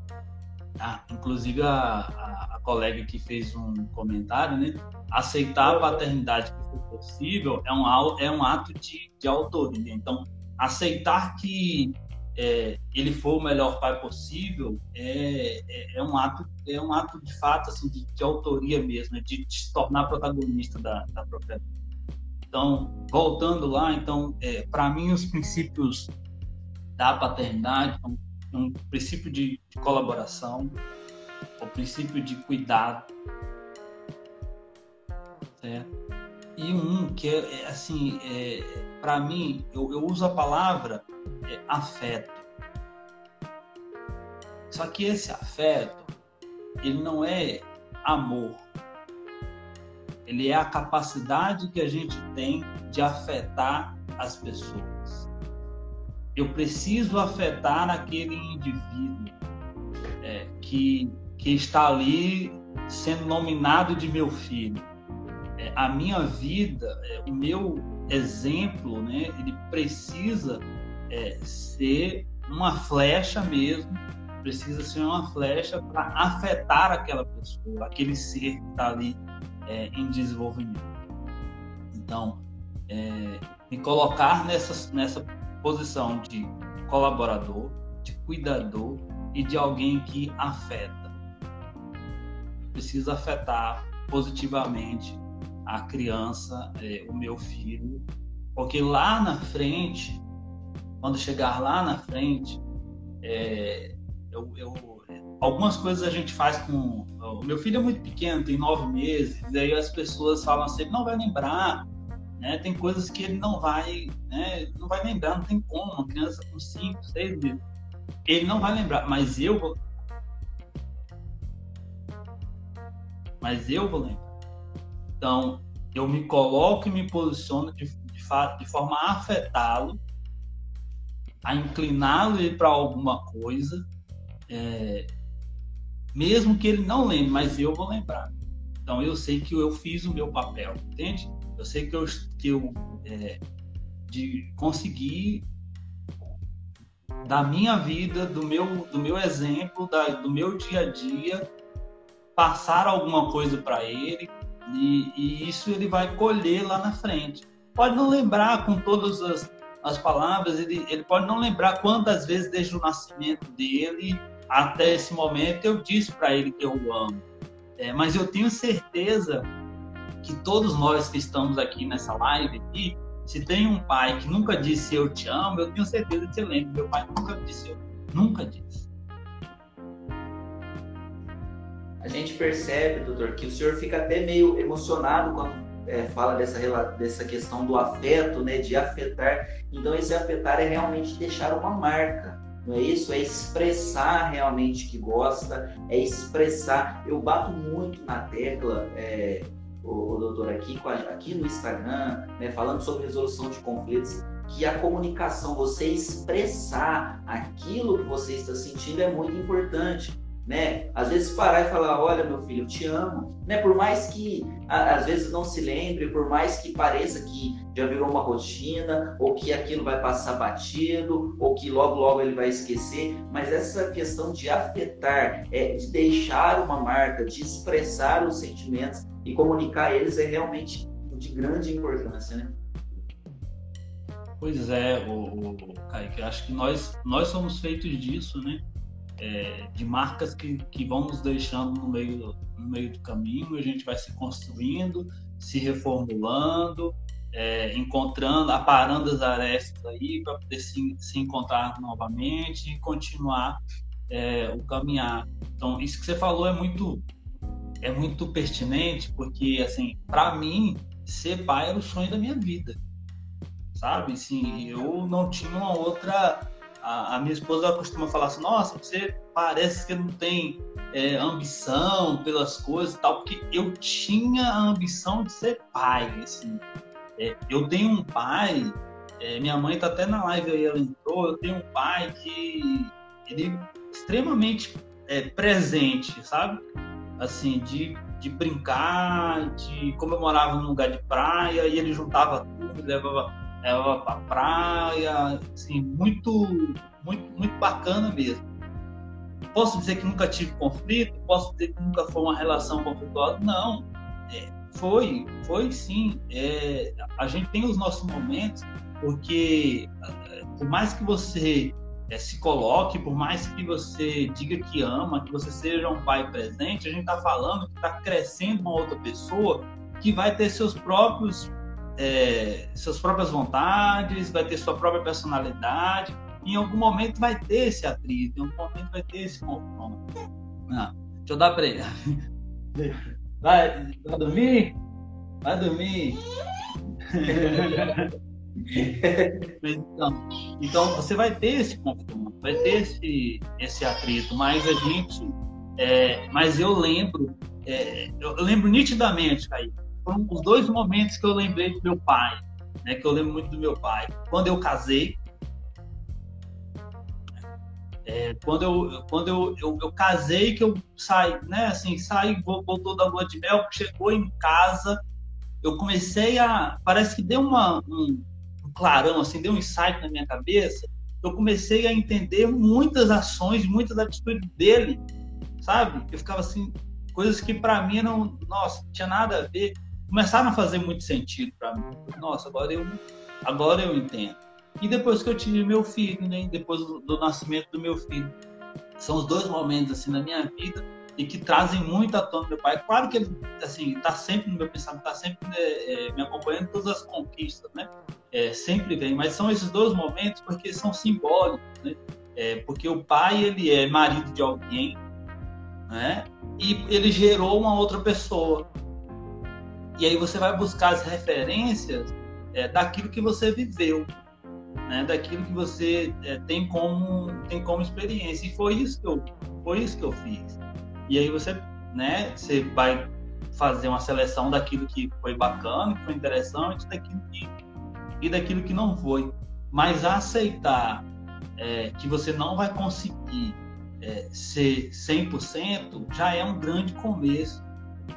Tá? Inclusive a, a, a, colega que fez um comentário, né, aceitar a paternidade que for possível é um, é um ato de, de autoria. Então, aceitar que é, ele for o melhor pai possível é, é, é, um ato é um ato de fato assim de, de autoria mesmo de, de, se tornar protagonista da, da própria vida. Então voltando lá então é, para mim os princípios da paternidade são um princípio de, de colaboração o princípio de cuidado certo e um que é, é assim é, para mim eu, eu uso a palavra é afeto. Só que esse afeto, ele não é amor. Ele é a capacidade que a gente tem de afetar as pessoas. Eu preciso afetar aquele indivíduo é, que, que está ali sendo nominado de meu filho. A minha vida, é, o meu exemplo, né, ele precisa é, ser uma flecha mesmo, precisa ser uma flecha para afetar aquela pessoa, aquele ser que está ali é, em desenvolvimento. Então, é, me colocar nessa, nessa posição de colaborador, de cuidador e de alguém que afeta. precisa afetar positivamente a criança, é, o meu filho, porque lá na frente, quando chegar lá na frente, é, eu, eu, algumas coisas a gente faz com. O meu filho é muito pequeno, tem nove meses, e aí as pessoas falam assim: ele não vai lembrar, né? Tem coisas que ele não vai, né? Não vai lembrar, não tem como. Uma criança com cinco, seis meses, ele não vai lembrar, mas eu vou. Mas eu vou lembrar. Então, eu me coloco e me posiciono de, de, de forma a afetá-lo, a incliná-lo para alguma coisa, é, mesmo que ele não lembre, mas eu vou lembrar. Então, eu sei que eu fiz o meu papel, entende? Eu sei que eu, que eu é, de conseguir da minha vida, do meu, do meu exemplo, da, do meu dia a dia, passar alguma coisa para ele, e, e, isso ele vai colher lá na frente. Pode não lembrar com todas as, as palavras, ele, ele pode não lembrar quantas vezes desde o nascimento dele até esse momento eu disse para ele que eu o amo. É, mas eu tenho certeza que todos nós que estamos aqui nessa live aqui, se tem um pai que nunca disse eu te amo, eu tenho certeza que você lembra. Meu pai nunca disse eu, nunca disse. A gente percebe, doutor, que o senhor fica até meio emocionado quando é, fala dessa, dessa questão do afeto, né, de afetar. Então, esse afetar é realmente deixar uma marca, não é isso? É expressar realmente que gosta, é expressar. Eu bato muito na tecla, é, o, o, doutor, aqui, aqui no Instagram, né, falando sobre resolução de conflitos, que a comunicação, você expressar aquilo que você está sentindo é muito importante né? Às vezes parar e falar, olha meu filho, eu te amo, né? Por mais que às vezes não se lembre, por mais que pareça que já virou uma rotina, ou que aquilo vai passar batido, ou que logo logo ele vai esquecer, mas essa questão de afetar, é, de deixar uma marca, de expressar os sentimentos e comunicar eles é realmente de grande importância, né? Pois é, o, o Kaique, acho que nós, nós somos feitos disso, né? É, de marcas que, que vão nos deixando no meio, no meio do caminho, a gente vai se construindo, se reformulando, é, encontrando, aparando as arestas aí para poder se, se encontrar novamente e continuar é, o caminhar. Então, isso que você falou é muito é muito pertinente porque assim, para mim, ser pai era o sonho da minha vida. Sabe? Assim, eu não tinha uma outra a, a, minha esposa costuma falar assim: nossa, você parece que não tem é, ambição pelas coisas e tal, porque eu tinha a ambição de ser pai. Assim. É, eu tenho um pai, é, minha mãe tá até na live aí, ela entrou. Eu tenho um pai que ele é extremamente presente, sabe? Assim, de, de brincar, de como eu morava num lugar de praia e ele juntava tudo, levava levava pra praia, assim, muito, muito, muito bacana mesmo. Posso dizer que nunca tive conflito? Posso dizer que nunca foi uma relação conflituosa? Não. É, foi, foi sim. É, a gente tem os nossos momentos, porque é, por mais que você é, se coloque, por mais que você diga que ama, que você seja um pai presente, a gente está falando que está crescendo uma outra pessoa que vai ter seus próprios é, suas próprias vontades, vai ter sua própria personalidade. Em algum momento vai ter esse atrito, em algum momento vai ter esse confronto. Não, deixa eu dar para ele. Vai, vai dormir? Vai dormir. então, então, você vai ter esse confronto, vai ter esse, esse atrito, mas a gente. É, mas eu lembro, é, eu lembro nitidamente, Kaique, foram os dois momentos que eu lembrei do meu pai, né? Que eu lembro muito do meu pai. Quando eu casei, é, quando eu, quando eu, eu, eu, casei, que eu saí, né? Assim, saí, voltou da lua de mel, chegou em casa, eu comecei a. Parece que deu uma, um, um clarão, assim, deu um insight na minha cabeça. Eu comecei a entender muitas ações, muitas atitudes dele, sabe? Eu ficava assim, coisas que para mim não, nossa, não tinha nada a ver começaram a fazer muito sentido para mim. Nossa, agora eu, agora eu entendo. E depois que eu tive meu filho, né? Depois do, do, nascimento do meu filho, são os dois momentos assim na minha vida e que trazem muito à tona meu pai. Claro que ele, assim, está sempre no meu pensamento, está sempre é, me acompanhando todas as conquistas, né? É, sempre vem, mas são esses dois momentos porque são simbólicos, né? É, porque o pai ele é marido de alguém, né? E ele gerou uma outra pessoa. E aí você vai buscar as referências é, daquilo que você viveu, né? Daquilo que você é, tem como tem como experiência. E foi isso que eu foi isso que eu fiz. E aí você, né, você vai fazer uma seleção daquilo que foi bacana, que foi interessante, daquilo que, e daquilo que não foi. Mas aceitar é, que você não vai conseguir é, ser 100% já é um grande começo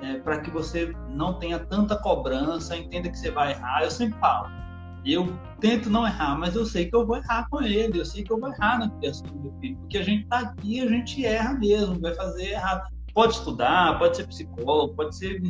é, para que você não tenha tanta cobrança, entenda que você vai errar. Eu sempre falo, eu tento não errar, mas eu sei que eu vou errar com ele, eu sei que eu vou errar na criação do meu filho, porque a gente está aqui, a gente erra mesmo, vai fazer errado. Pode estudar, pode ser psicólogo, pode ser.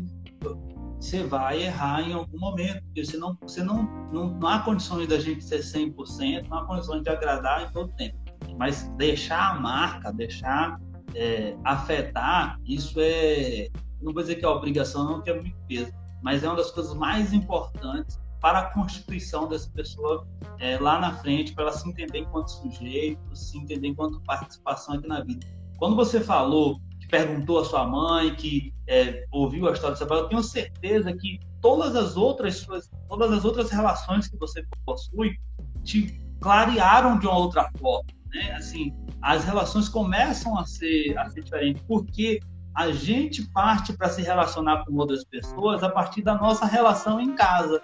Você vai errar em algum momento, porque você não, você não, não, não há condições da gente ser 100%, não há condições de agradar em todo tempo. Mas deixar a marca, deixar é, afetar, isso é. Não vou dizer que é obrigação, não, que é muito peso, mas é uma das coisas mais importantes para a constituição dessa pessoa é, lá na frente, para ela se entender enquanto sujeito, se entender enquanto participação aqui na vida. Quando você falou, que perguntou à sua mãe, que é, ouviu a história do pai, eu tenho certeza que todas as outras suas, todas as outras relações que você possui te clarearam de uma outra forma, né? Assim, as relações começam a ser, a ser diferentes, porque a gente parte para se relacionar com outras pessoas a partir da nossa relação em casa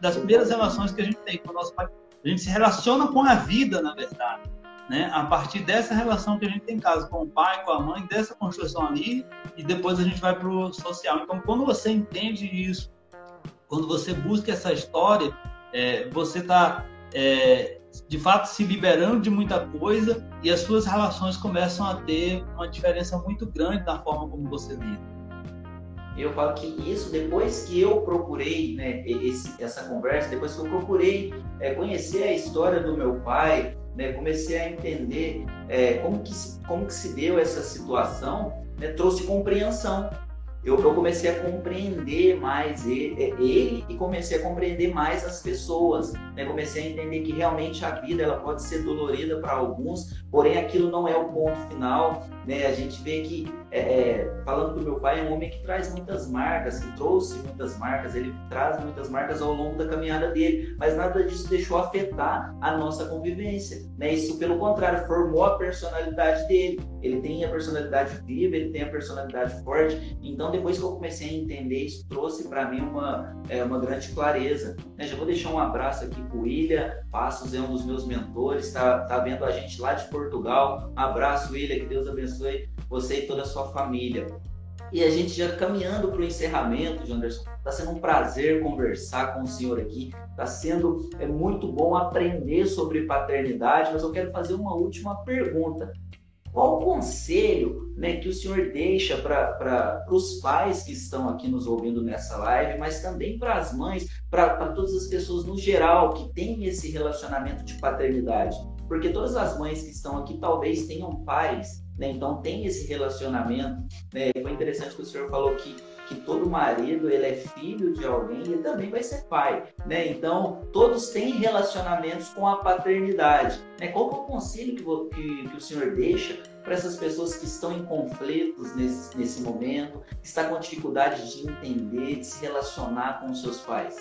das primeiras relações que a gente tem com o nosso pai. A gente se relaciona com a vida, na verdade. Né? A partir dessa relação que a gente tem em casa, com o pai, com a mãe, dessa construção ali, e depois a gente vai para o social. Então, quando você entende isso, quando você busca essa história, é, você está, é, de fato, se liberando de muita coisa e as suas relações começam a ter uma diferença muito grande na forma como você lida. Eu falo que isso, depois que eu procurei né, esse, essa conversa, depois que eu procurei é, conhecer a história do meu pai, né, comecei a entender é, como, que, como que se deu essa situação, né, trouxe compreensão eu, eu comecei a compreender mais ele, ele, e comecei a compreender mais as pessoas. Né? Comecei a entender que realmente a vida ela pode ser dolorida para alguns, porém aquilo não é o ponto final. Né? A gente vê que, é, é, falando do meu pai, é um homem que traz muitas marcas, que trouxe muitas marcas, ele traz muitas marcas ao longo da caminhada dele, mas nada disso deixou afetar a nossa convivência. Né? Isso, pelo contrário, formou a personalidade dele. Ele tem a personalidade viva, ele tem a personalidade forte. Então, depois que eu comecei a entender, isso trouxe para mim uma, é, uma grande clareza. Né? Já vou deixar um abraço aqui para o William Passos, é um dos meus mentores, está tá vendo a gente lá de Portugal. Um abraço, William, que Deus abençoe você e toda a sua família. E a gente já caminhando para o encerramento, Janderson, está sendo um prazer conversar com o senhor aqui. Está sendo é muito bom aprender sobre paternidade, mas eu quero fazer uma última pergunta. Qual o conselho né, que o senhor deixa para os pais que estão aqui nos ouvindo nessa live, mas também para as mães, para todas as pessoas no geral que têm esse relacionamento de paternidade? Porque todas as mães que estão aqui talvez tenham pais, né, então tem esse relacionamento. Né? Foi interessante que o senhor falou que que todo marido ele é filho de alguém e também vai ser pai, né? Então todos têm relacionamentos com a paternidade. Né? Qual é o conselho que, que, que o senhor deixa para essas pessoas que estão em conflitos nesse, nesse momento, que está com dificuldade de entender, de se relacionar com os seus pais?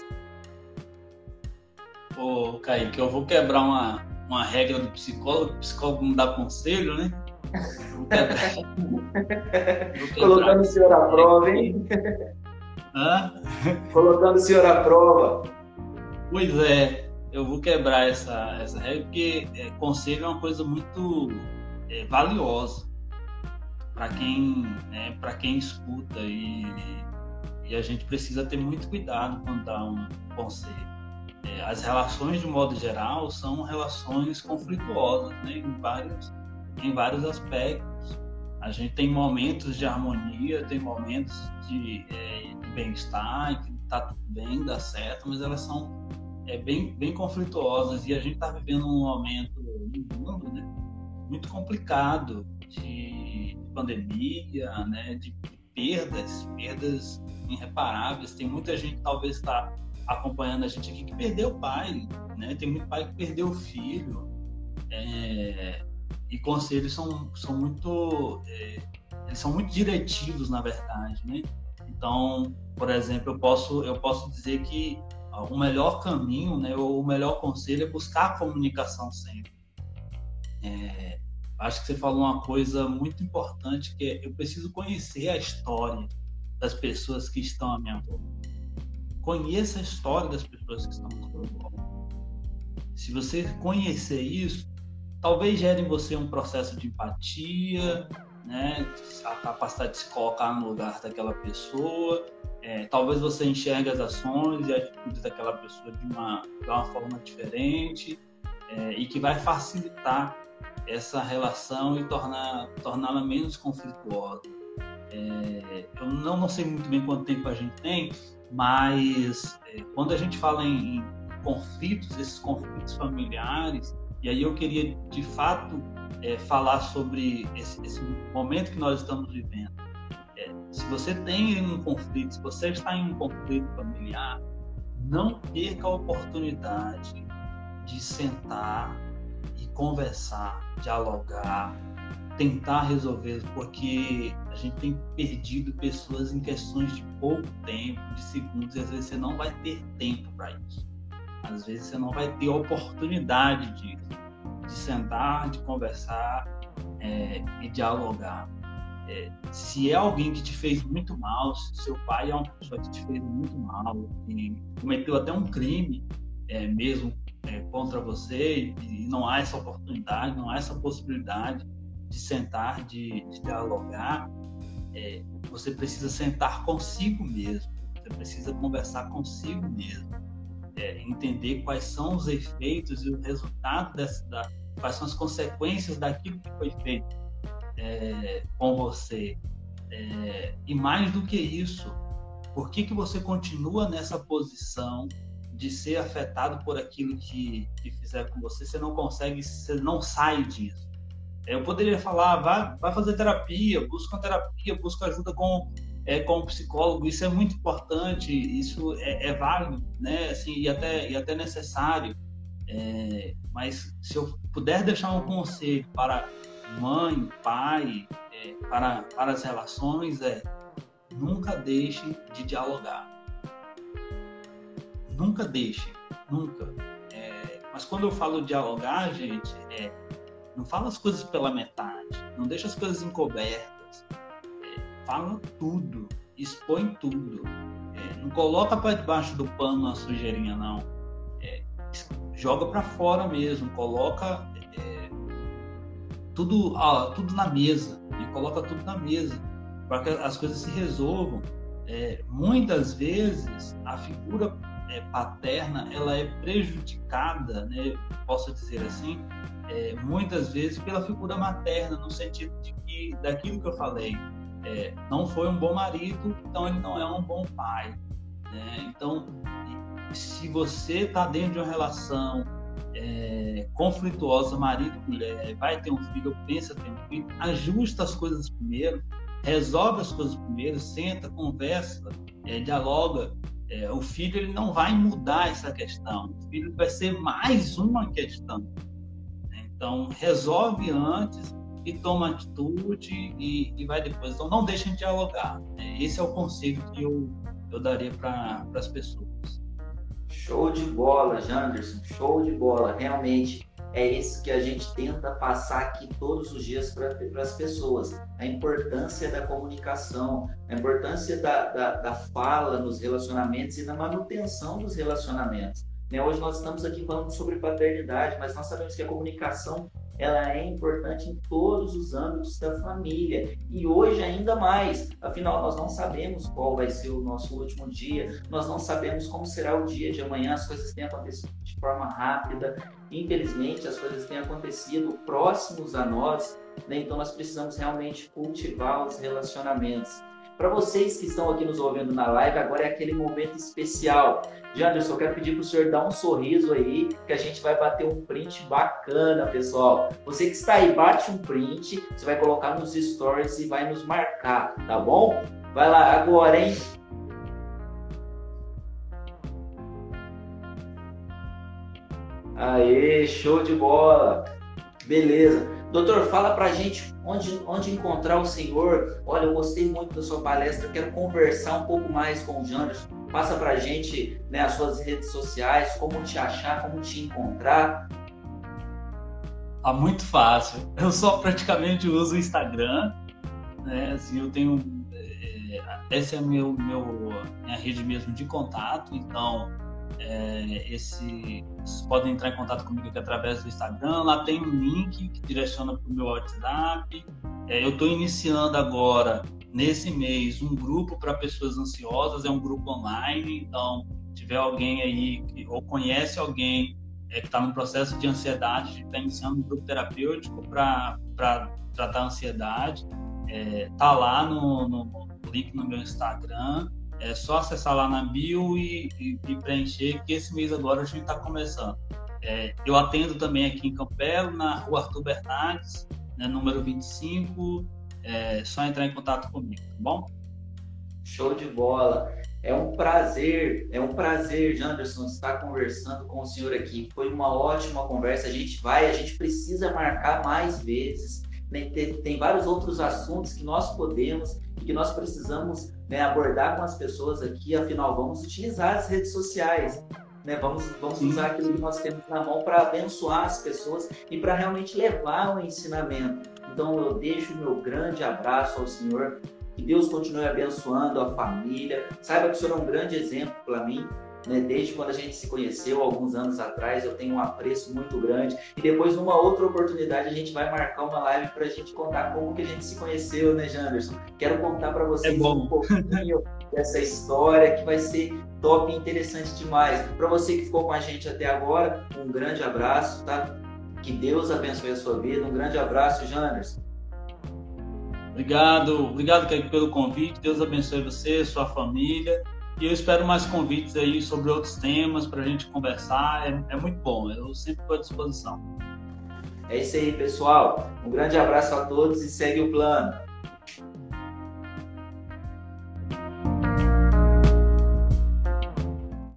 Ô, Kaique, eu vou quebrar uma, uma regra do psicólogo, o psicólogo não dá conselho, né? Colocando o senhor à prova, hein? Hã? Colocando o senhor à prova. Pois é, eu vou quebrar essa, essa regra, porque é, conselho é uma coisa muito é, valiosa para quem, né, quem escuta e, e a gente precisa ter muito cuidado quando dá um conselho. É, as relações, de modo geral, são relações conflituosas, né, em vários em vários aspectos. A gente tem momentos de harmonia, tem momentos de, é, de bem-estar, que está tudo bem, dá certo, mas elas são é, bem, bem conflituosas e a gente está vivendo um momento mundo né, muito complicado de, pandemia, né, de perdas, perdas irreparáveis. Tem muita gente talvez está acompanhando a gente aqui que perdeu o pai, né? Tem muito pai que perdeu o filho. É, e conselhos são, são muito é, eles são muito diretivos na verdade, né? Então, por exemplo, eu posso eu posso dizer que o melhor caminho, né, o melhor conselho é buscar a comunicação sempre. É, acho que você falou uma coisa muito importante que é eu preciso conhecer a história das pessoas que estão à minha volta. Conheça a história das pessoas que estão à sua volta. Se você conhecer isso, talvez gere em você um processo de empatia, né? a capacidade de se colocar no lugar daquela pessoa. É, talvez você enxergue as ações e atitudes daquela pessoa de uma, de uma forma diferente é, e que vai facilitar essa relação e tornar torná-la menos conflituosa. É, eu não, não sei muito bem quanto tempo a gente tem, mas é, quando a gente fala em, em conflitos, esses conflitos familiares, e aí eu queria de fato é, falar sobre esse, esse, momento que nós estamos vivendo. É, se você tem um conflito, se você está em um conflito familiar, não perca a oportunidade de sentar e conversar, dialogar, tentar resolver, porque a gente tem perdido pessoas em questões de pouco tempo, de segundos, e às vezes você não vai ter tempo para isso. Às vezes você não vai ter oportunidade de, de sentar, de conversar é, e dialogar. É, se é alguém que te fez muito mal, se seu pai é uma pessoa que te fez muito mal e cometeu até um crime é, mesmo é, contra você e não há essa oportunidade, não há essa possibilidade de sentar, de, de dialogar, é, você precisa sentar consigo mesmo, você precisa conversar consigo mesmo, é, entender quais são os efeitos e o resultado dessa, da, quais são as consequências daquilo que foi feito é, com você. É, e mais do que isso, por que, que você continua nessa posição de ser afetado por aquilo que, que fizeram com você? Você não consegue, você não sai disso. Eu poderia falar, vai, vai fazer terapia, busca terapia, busca ajuda com, é, com um psicólogo, isso é muito importante, isso é, é válido, né? Assim, e, até, e até necessário. É, mas se eu puder deixar um conselho para mãe, pai, é, para, para as relações, é nunca deixe de dialogar. Nunca deixe, nunca. É, mas quando eu falo dialogar, gente, é não fala as coisas pela metade, não deixa as coisas encobertas. Fala tudo, expõe tudo. É, não coloca para debaixo do pano a sujeirinha, não. É, joga para fora mesmo, coloca é, tudo, tudo na mesa, né? coloca tudo na mesa, para que as coisas se resolvam. É, muitas vezes a figura é, paterna ela é prejudicada, né, posso dizer assim, é, muitas vezes pela figura materna, no sentido de que, daquilo que eu falei, é, não foi um bom marido, então ele não é um bom pai. Né? Então, se você está dentro de uma relação é, conflituosa, marido e mulher, vai ter um filho, pensa ter um filho, ajusta as coisas primeiro, resolve as coisas primeiro, senta, conversa, é, dialoga. É, o filho ele não vai mudar essa questão, o filho vai ser mais uma questão. Então, resolve antes e toma atitude e, e vai depois. Então, não deixem de dialogar. Né? Esse é o conselho que eu, eu daria para as pessoas. Show de bola, Janderson. Show de bola. Realmente é isso que a gente tenta passar aqui todos os dias para as pessoas. A importância da comunicação, a importância da, da, da fala nos relacionamentos e na manutenção dos relacionamentos. Né? Hoje nós estamos aqui falando sobre paternidade, mas nós sabemos que a comunicação ela é importante em todos os âmbitos da família e hoje ainda mais. Afinal, nós não sabemos qual vai ser o nosso último dia, nós não sabemos como será o dia de amanhã. As coisas têm acontecido de forma rápida. Infelizmente, as coisas têm acontecido próximos a nós, né? então nós precisamos realmente cultivar os relacionamentos. Para vocês que estão aqui nos ouvindo na live, agora é aquele momento especial. Janderson, eu quero pedir para o senhor dar um sorriso aí, que a gente vai bater um print bacana, pessoal. Você que está aí, bate um print, você vai colocar nos stories e vai nos marcar, tá bom? Vai lá agora, hein? Aê, show de bola! Beleza. Doutor, fala pra gente onde, onde encontrar o senhor. Olha, eu gostei muito da sua palestra, quero conversar um pouco mais com o Janderson. Passa pra gente né, as suas redes sociais, como te achar, como te encontrar. Ah, muito fácil. Eu só praticamente uso o Instagram. Né? Assim, eu tenho. É, essa é a meu, meu, minha rede mesmo de contato, então é, esse, vocês podem entrar em contato comigo aqui através do Instagram. Lá tem um link que direciona para o meu WhatsApp. É, eu estou iniciando agora, nesse mês, um grupo para pessoas ansiosas. É um grupo online. Então, tiver alguém aí que, ou conhece alguém é, que está no processo de ansiedade, está iniciando um grupo terapêutico para tratar a ansiedade. É, lá no, no link no meu Instagram. É só acessar lá na bio e, e, e preencher, que esse mês agora a gente está começando. É, eu atendo também aqui em Campelo, na rua Arthur Bernardes, né, número 25. É só entrar em contato comigo, tá bom? Show de bola. É um prazer, é um prazer, Janderson, estar conversando com o senhor aqui. Foi uma ótima conversa. A gente vai, a gente precisa marcar mais vezes. Né? Tem, tem vários outros assuntos que nós podemos e que nós precisamos né, abordar com as pessoas aqui, afinal, vamos utilizar as redes sociais. Né? Vamos, vamos usar aquilo que nós temos na mão para abençoar as pessoas e para realmente levar o ensinamento. Então eu deixo o meu grande abraço ao Senhor. Que Deus continue abençoando a família. Saiba que o Senhor é um grande exemplo para mim né? Desde quando a gente se conheceu, alguns anos atrás, eu tenho um apreço muito grande. E depois, numa outra oportunidade, a gente vai marcar uma live para a gente contar como que a gente se conheceu, né, Janderson? Quero contar para vocês é um pouquinho dessa história que vai ser top e interessante demais. Para você que ficou com a gente até agora, um grande abraço, tá? Que Deus abençoe a sua vida. Um grande abraço, Janderson. Obrigado, obrigado Kaique, pelo convite. Deus abençoe você, sua família. E eu espero mais convites aí sobre outros temas para a gente conversar. É, é, muito bom, eu sempre estou à disposição. É isso aí, pessoal. Um grande abraço a todos e segue o plano.